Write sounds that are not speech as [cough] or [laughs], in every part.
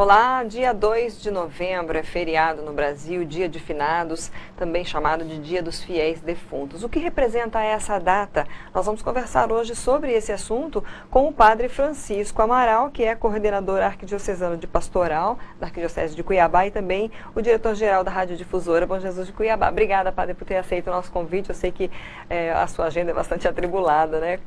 Olá, dia 2 de novembro é feriado no Brasil, dia de finados, também chamado de Dia dos Fiéis Defuntos. O que representa essa data? Nós vamos conversar hoje sobre esse assunto com o padre Francisco Amaral, que é coordenador arquidiocesano de pastoral da Arquidiocese de Cuiabá e também o diretor-geral da Rádio Difusora Bom Jesus de Cuiabá. Obrigada, padre, por ter aceito o nosso convite. Eu sei que é, a sua agenda é bastante atribulada, né?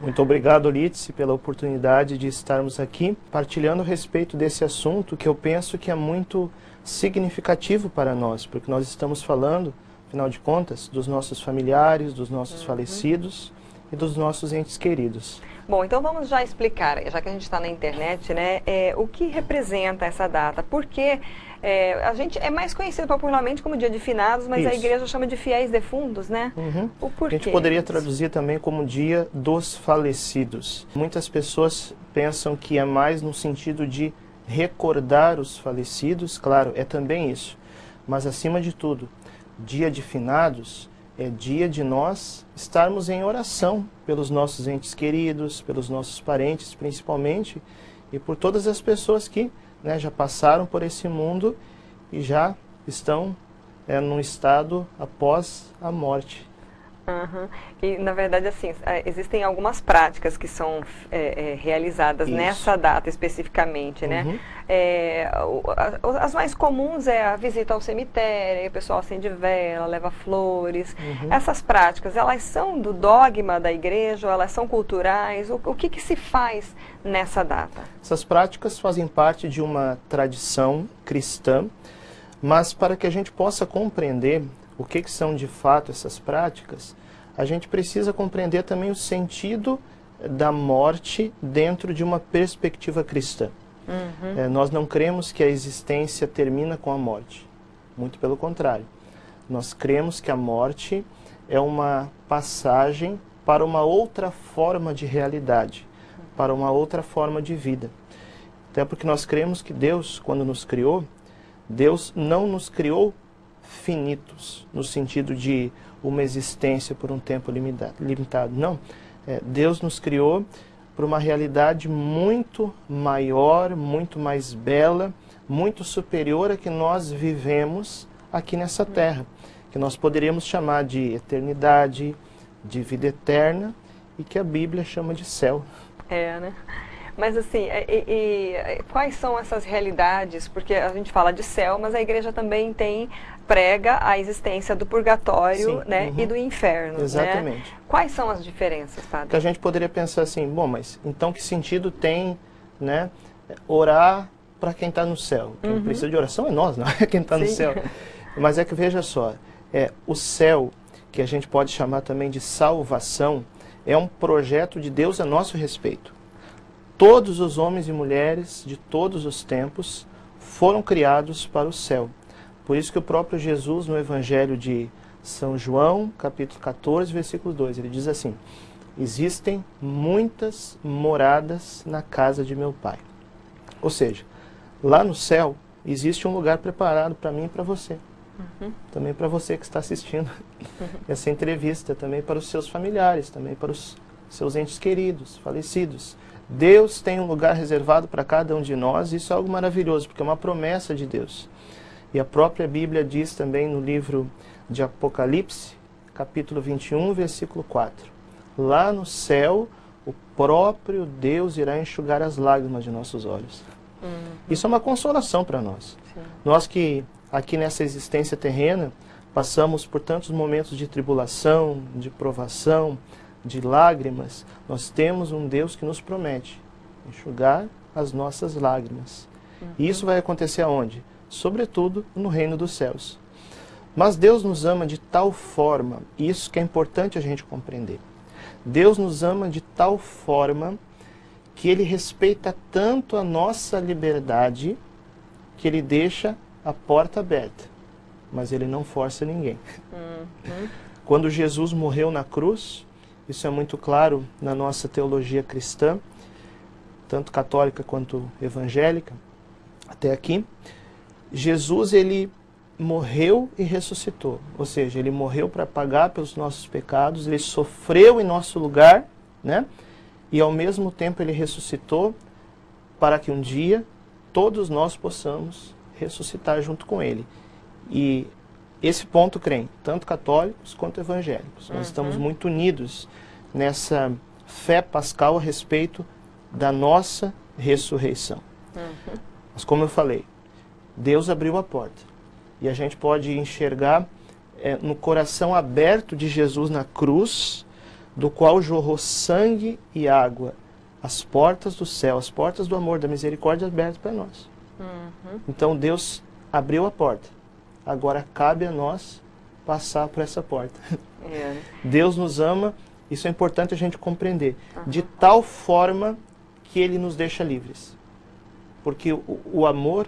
Muito obrigado, Lítice, pela oportunidade de estarmos aqui partilhando a respeito desse assunto que eu penso que é muito significativo para nós, porque nós estamos falando, afinal de contas, dos nossos familiares, dos nossos uhum. falecidos e dos nossos entes queridos. Bom, então vamos já explicar, já que a gente está na internet, né, é, o que representa essa data, porque é, a gente é mais conhecido popularmente como Dia de Finados, mas Isso. a igreja chama de Fiéis Defuntos, né? Uhum. O porquê? A gente poderia traduzir também como Dia dos Falecidos. Muitas pessoas pensam que é mais no sentido de recordar os falecidos, claro, é também isso. Mas acima de tudo, dia de finados é dia de nós estarmos em oração pelos nossos entes queridos, pelos nossos parentes principalmente, e por todas as pessoas que né, já passaram por esse mundo e já estão é, num estado após a morte. Uhum. E, na verdade, assim, é, existem algumas práticas que são é, é, realizadas Isso. nessa data especificamente, né? Uhum. É, as mais comuns é a visita ao cemitério, o pessoal acende vela, leva flores. Uhum. Essas práticas, elas são do dogma da igreja, ou elas são culturais? O, o que, que se faz nessa data? Essas práticas fazem parte de uma tradição cristã, mas para que a gente possa compreender o que, que são de fato essas práticas, a gente precisa compreender também o sentido da morte dentro de uma perspectiva cristã. Uhum. É, nós não cremos que a existência termina com a morte. Muito pelo contrário. Nós cremos que a morte é uma passagem para uma outra forma de realidade, para uma outra forma de vida. Até porque nós cremos que Deus, quando nos criou, Deus não nos criou finitos, no sentido de uma existência por um tempo limitado. Não. É, Deus nos criou para uma realidade muito maior, muito mais bela, muito superior a que nós vivemos aqui nessa terra, que nós poderíamos chamar de eternidade, de vida eterna e que a Bíblia chama de céu. É, né? Mas assim, e, e, quais são essas realidades? Porque a gente fala de céu, mas a igreja também tem prega a existência do purgatório Sim, né, uhum. e do inferno. Né? Exatamente. Né? Quais são as diferenças, padre? Que a gente poderia pensar assim, bom, mas então que sentido tem né, orar para quem está no céu? Quem uhum. precisa de oração é nós, [laughs] não é quem está no céu. Mas é que veja só, é, o céu, que a gente pode chamar também de salvação, é um projeto de Deus a nosso respeito. Todos os homens e mulheres de todos os tempos foram criados para o céu. Por isso que o próprio Jesus, no Evangelho de São João, capítulo 14, versículo 2, ele diz assim: Existem muitas moradas na casa de meu Pai. Ou seja, lá no céu existe um lugar preparado para mim e para você. Uhum. Também para você que está assistindo uhum. [laughs] essa entrevista, também para os seus familiares, também para os seus entes queridos, falecidos. Deus tem um lugar reservado para cada um de nós, e isso é algo maravilhoso, porque é uma promessa de Deus. E a própria Bíblia diz também no livro de Apocalipse, capítulo 21, versículo 4: Lá no céu, o próprio Deus irá enxugar as lágrimas de nossos olhos. Uhum. Isso é uma consolação para nós. Sim. Nós que aqui nessa existência terrena passamos por tantos momentos de tribulação, de provação, de lágrimas, nós temos um Deus que nos promete enxugar as nossas lágrimas. Uhum. E isso vai acontecer aonde? Sobretudo no reino dos céus. Mas Deus nos ama de tal forma, e isso que é importante a gente compreender. Deus nos ama de tal forma que ele respeita tanto a nossa liberdade que ele deixa a porta aberta, mas ele não força ninguém. Uhum. Quando Jesus morreu na cruz, isso é muito claro na nossa teologia cristã, tanto católica quanto evangélica, até aqui. Jesus, ele morreu e ressuscitou, ou seja, ele morreu para pagar pelos nossos pecados, ele sofreu em nosso lugar, né? E ao mesmo tempo ele ressuscitou para que um dia todos nós possamos ressuscitar junto com Ele. E esse ponto creem tanto católicos quanto evangélicos. Nós estamos uhum. muito unidos nessa fé pascal a respeito da nossa ressurreição. Uhum. Mas como eu falei, Deus abriu a porta e a gente pode enxergar é, no coração aberto de Jesus na cruz, do qual jorrou sangue e água, as portas do céu, as portas do amor, da misericórdia abertas para nós. Uhum. Então Deus abriu a porta. Agora cabe a nós passar por essa porta. É. Deus nos ama, isso é importante a gente compreender, uhum. de tal forma que Ele nos deixa livres. Porque o, o amor,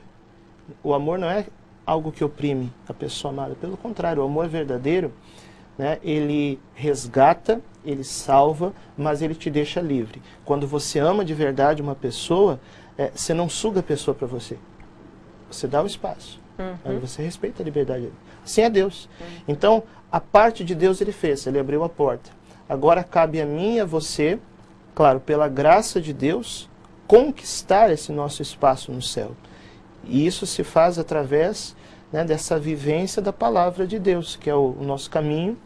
o amor não é algo que oprime a pessoa amada. Pelo contrário, o amor verdadeiro, né, ele resgata, ele salva, mas ele te deixa livre. Quando você ama de verdade uma pessoa, é, você não suga a pessoa para você. Você dá o espaço. Uhum. Você respeita a liberdade dele. Assim é Deus. Uhum. Então, a parte de Deus ele fez, ele abriu a porta. Agora cabe a mim e a você, claro, pela graça de Deus, conquistar esse nosso espaço no céu. E isso se faz através né, dessa vivência da palavra de Deus, que é o, o nosso caminho,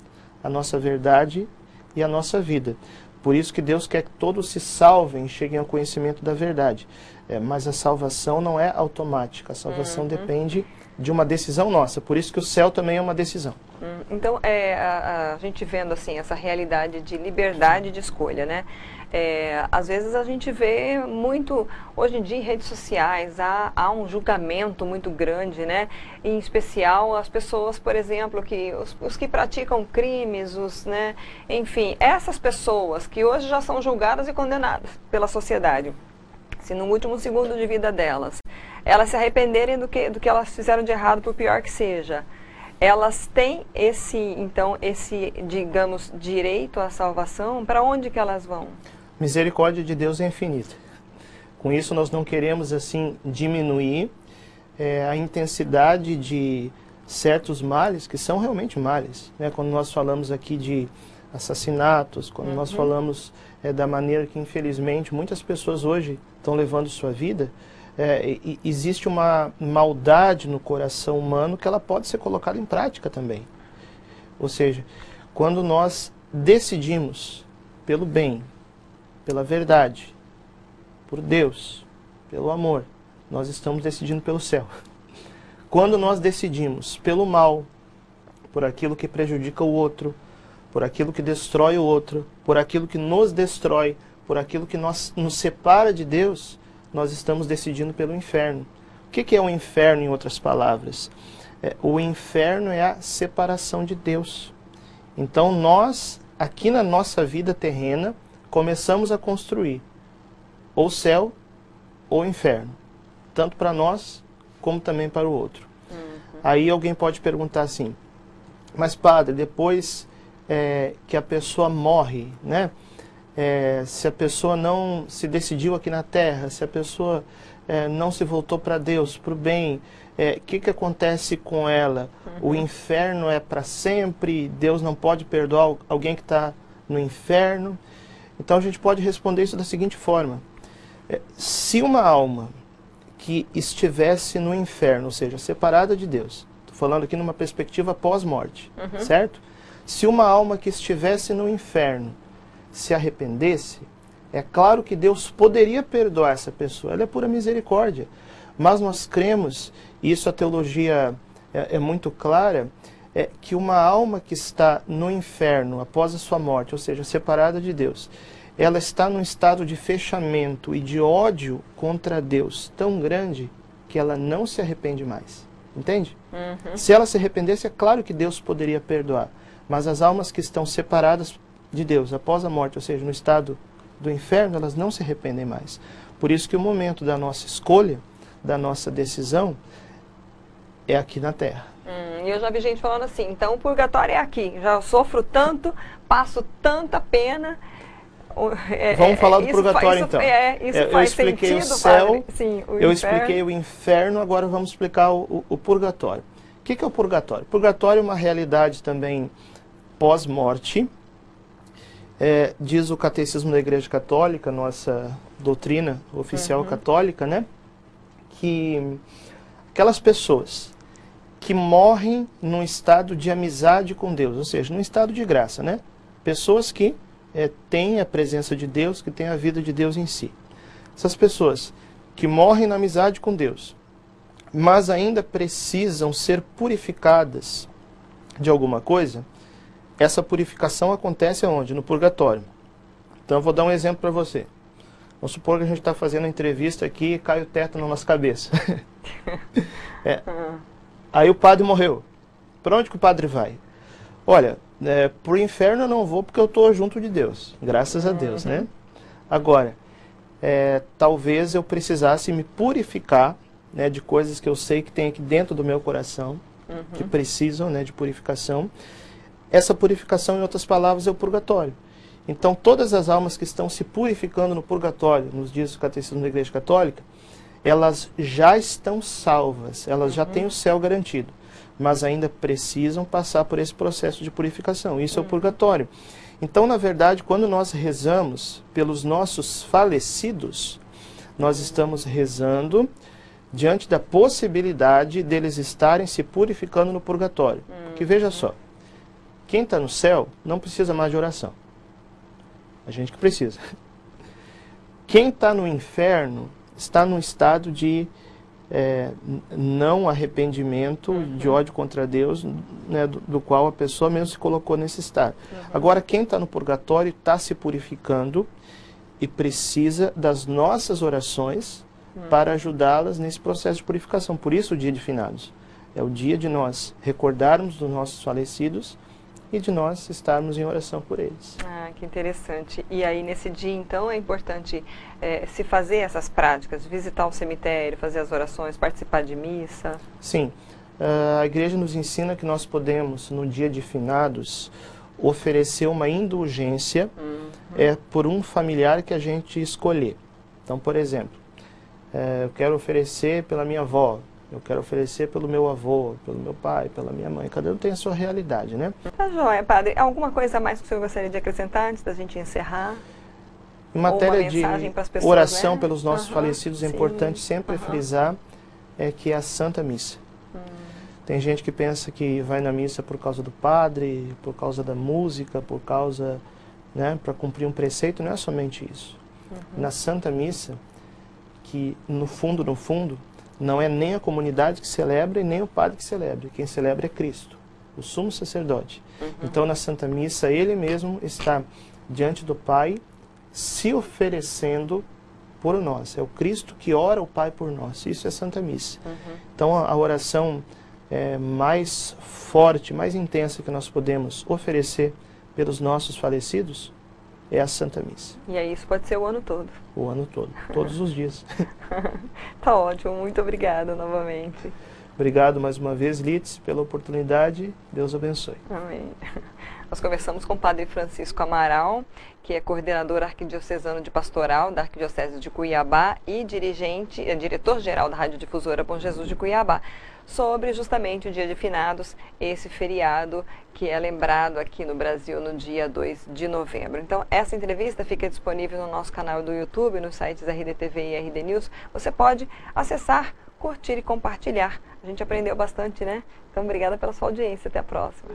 a nossa verdade e a nossa vida. Por isso que Deus quer que todos se salvem e cheguem ao conhecimento da verdade. É, mas a salvação não é automática, a salvação uhum. depende de uma decisão nossa. Por isso que o céu também é uma decisão. Hum, então, é, a, a, gente vendo assim essa realidade de liberdade de escolha, né? É, às vezes a gente vê muito, hoje em dia em redes sociais, há, há um julgamento muito grande, né? Em especial as pessoas, por exemplo, que os, os que praticam crimes, os, né? enfim, essas pessoas que hoje já são julgadas e condenadas pela sociedade. Se no último segundo de vida delas, elas se arrependerem do que, do que elas fizeram de errado, por pior que seja, elas têm esse, então, esse, digamos, direito à salvação, para onde que elas vão? misericórdia de Deus é infinita. Com isso, nós não queremos, assim, diminuir é, a intensidade de certos males, que são realmente males. Né? Quando nós falamos aqui de assassinatos, quando uhum. nós falamos é, da maneira que, infelizmente, muitas pessoas hoje estão levando sua vida, é, existe uma maldade no coração humano que ela pode ser colocada em prática também. Ou seja, quando nós decidimos pelo bem, pela verdade, por Deus, pelo amor, nós estamos decidindo pelo céu. [laughs] Quando nós decidimos pelo mal, por aquilo que prejudica o outro, por aquilo que destrói o outro, por aquilo que nos destrói, por aquilo que nós, nos separa de Deus, nós estamos decidindo pelo inferno. O que, que é o inferno, em outras palavras? É, o inferno é a separação de Deus. Então, nós, aqui na nossa vida terrena, começamos a construir ou céu ou inferno, tanto para nós como também para o outro. Uhum. Aí alguém pode perguntar assim, mas padre, depois é, que a pessoa morre, né? É, se a pessoa não se decidiu aqui na Terra, se a pessoa é, não se voltou para Deus, para o bem, o é, que, que acontece com ela? Uhum. O inferno é para sempre? Deus não pode perdoar alguém que está no inferno? Então a gente pode responder isso da seguinte forma: é, se uma alma que estivesse no inferno, ou seja, separada de Deus, estou falando aqui numa perspectiva pós-morte, uhum. certo? Se uma alma que estivesse no inferno se arrependesse, é claro que Deus poderia perdoar essa pessoa, ela é pura misericórdia. Mas nós cremos, e isso a teologia é, é muito clara, é que uma alma que está no inferno após a sua morte, ou seja, separada de Deus, ela está num estado de fechamento e de ódio contra Deus tão grande que ela não se arrepende mais. Entende? Uhum. Se ela se arrependesse, é claro que Deus poderia perdoar. Mas as almas que estão separadas de Deus após a morte, ou seja, no estado do inferno, elas não se arrependem mais. Por isso que o momento da nossa escolha, da nossa decisão, é aqui na terra. Hum, eu já vi gente falando assim, então o purgatório é aqui, já sofro tanto, passo tanta pena. É, Vamos falar do purgatório então. É, isso é, eu expliquei sentido, o céu, Sim, o eu inferno. expliquei o inferno, agora vamos explicar o, o, o purgatório. O que, que é o purgatório? Purgatório é uma realidade também pós-morte, é, diz o Catecismo da Igreja Católica, nossa doutrina oficial uhum. católica, né? que aquelas pessoas que morrem num estado de amizade com Deus, ou seja, num estado de graça, né? Pessoas que é, têm a presença de Deus, que têm a vida de Deus em si. Essas pessoas que morrem na amizade com Deus, mas ainda precisam ser purificadas de alguma coisa, essa purificação acontece aonde? No purgatório. Então eu vou dar um exemplo para você. Vamos supor que a gente está fazendo uma entrevista aqui e cai o teto na nossa cabeça. [laughs] é. Aí o padre morreu. Para onde que o padre vai? Olha, é, para o inferno eu não vou porque eu estou junto de Deus. Graças a Deus, né? uhum. né? Agora, é, talvez eu precisasse me purificar né, de coisas que eu sei que tem aqui dentro do meu coração, uhum. que precisam né, de purificação. Essa purificação, em outras palavras, é o purgatório. Então, todas as almas que estão se purificando no purgatório, nos dias do Catecismo da Igreja Católica, elas já estão salvas, elas uhum. já têm o céu garantido, mas ainda precisam passar por esse processo de purificação. Isso uhum. é o uhum. purgatório. Então, na verdade, quando nós rezamos pelos nossos falecidos, nós estamos rezando diante da possibilidade deles estarem se purificando no purgatório. Uhum. Que veja só, quem está no céu não precisa mais de oração. A gente que precisa. Quem está no inferno está num estado de é, não arrependimento, uhum. de ódio contra Deus, né, do, do, qual a pessoa mesmo se colocou nesse estado. Uhum. Agora, quem está no purgatório está se purificando e precisa das nossas orações uhum. para ajudá-las nesse processo de purificação. Por isso, o dia de finados. É o dia de nós recordarmos dos nossos falecidos e de nós estarmos em oração por eles. Ah, que interessante. E aí nesse dia, então, é importante é, se fazer essas práticas, visitar o cemitério, fazer as orações, participar de missa? Sim. Uh, a igreja nos ensina que nós podemos, no dia de finados, oferecer uma indulgência uhum. é, por um familiar que a gente escolher. Então, por exemplo, é, eu quero oferecer pela minha avó, eu quero oferecer pelo meu avô, pelo meu pai, pela minha mãe. Cada um tem a sua realidade, né? Tá joia, padre. Alguma coisa mais que o senhor gostaria de acrescentar antes da gente encerrar? Em matéria de pessoas, oração né? pelos nossos uhum, falecidos, é sim. importante sempre uhum. frisar é que é a Santa Missa. Hum. Tem gente que pensa que vai na missa por causa do padre, por causa da música, por causa, né, para cumprir um preceito. Não é somente isso. Uhum. Na Santa Missa, que no fundo, no fundo, não é nem a comunidade que celebra e nem o padre que celebra. Quem celebra é Cristo, o sumo sacerdote. Uhum. Então, na Santa Missa, ele mesmo está diante do Pai, se oferecendo por nós. É o Cristo que ora o Pai por nós. Isso é Santa Missa. Uhum. Então, a, oração é, mais forte, mais intensa que nós podemos oferecer pelos nossos falecidos é a Santa Missa. E aí isso pode ser o ano todo? O ano todo, todos os dias. [laughs] tá ótimo, muito obrigada novamente. Obrigado mais uma vez, Litz, pela oportunidade. Deus abençoe. Amém. Nós conversamos com o Padre Francisco Amaral, que é coordenador arquidiocesano de pastoral da Arquidiocese de Cuiabá e dirigente, é, diretor-geral da Rádio Difusora Bom Jesus de Cuiabá, sobre justamente o Dia de Finados, esse feriado que é lembrado aqui no Brasil no dia 2 de novembro. Então, essa entrevista fica disponível no nosso canal do YouTube, nos sites RDTV e RD News. Você pode acessar, curtir e compartilhar. A gente aprendeu bastante, né? Então, obrigada pela sua audiência. Até a próxima.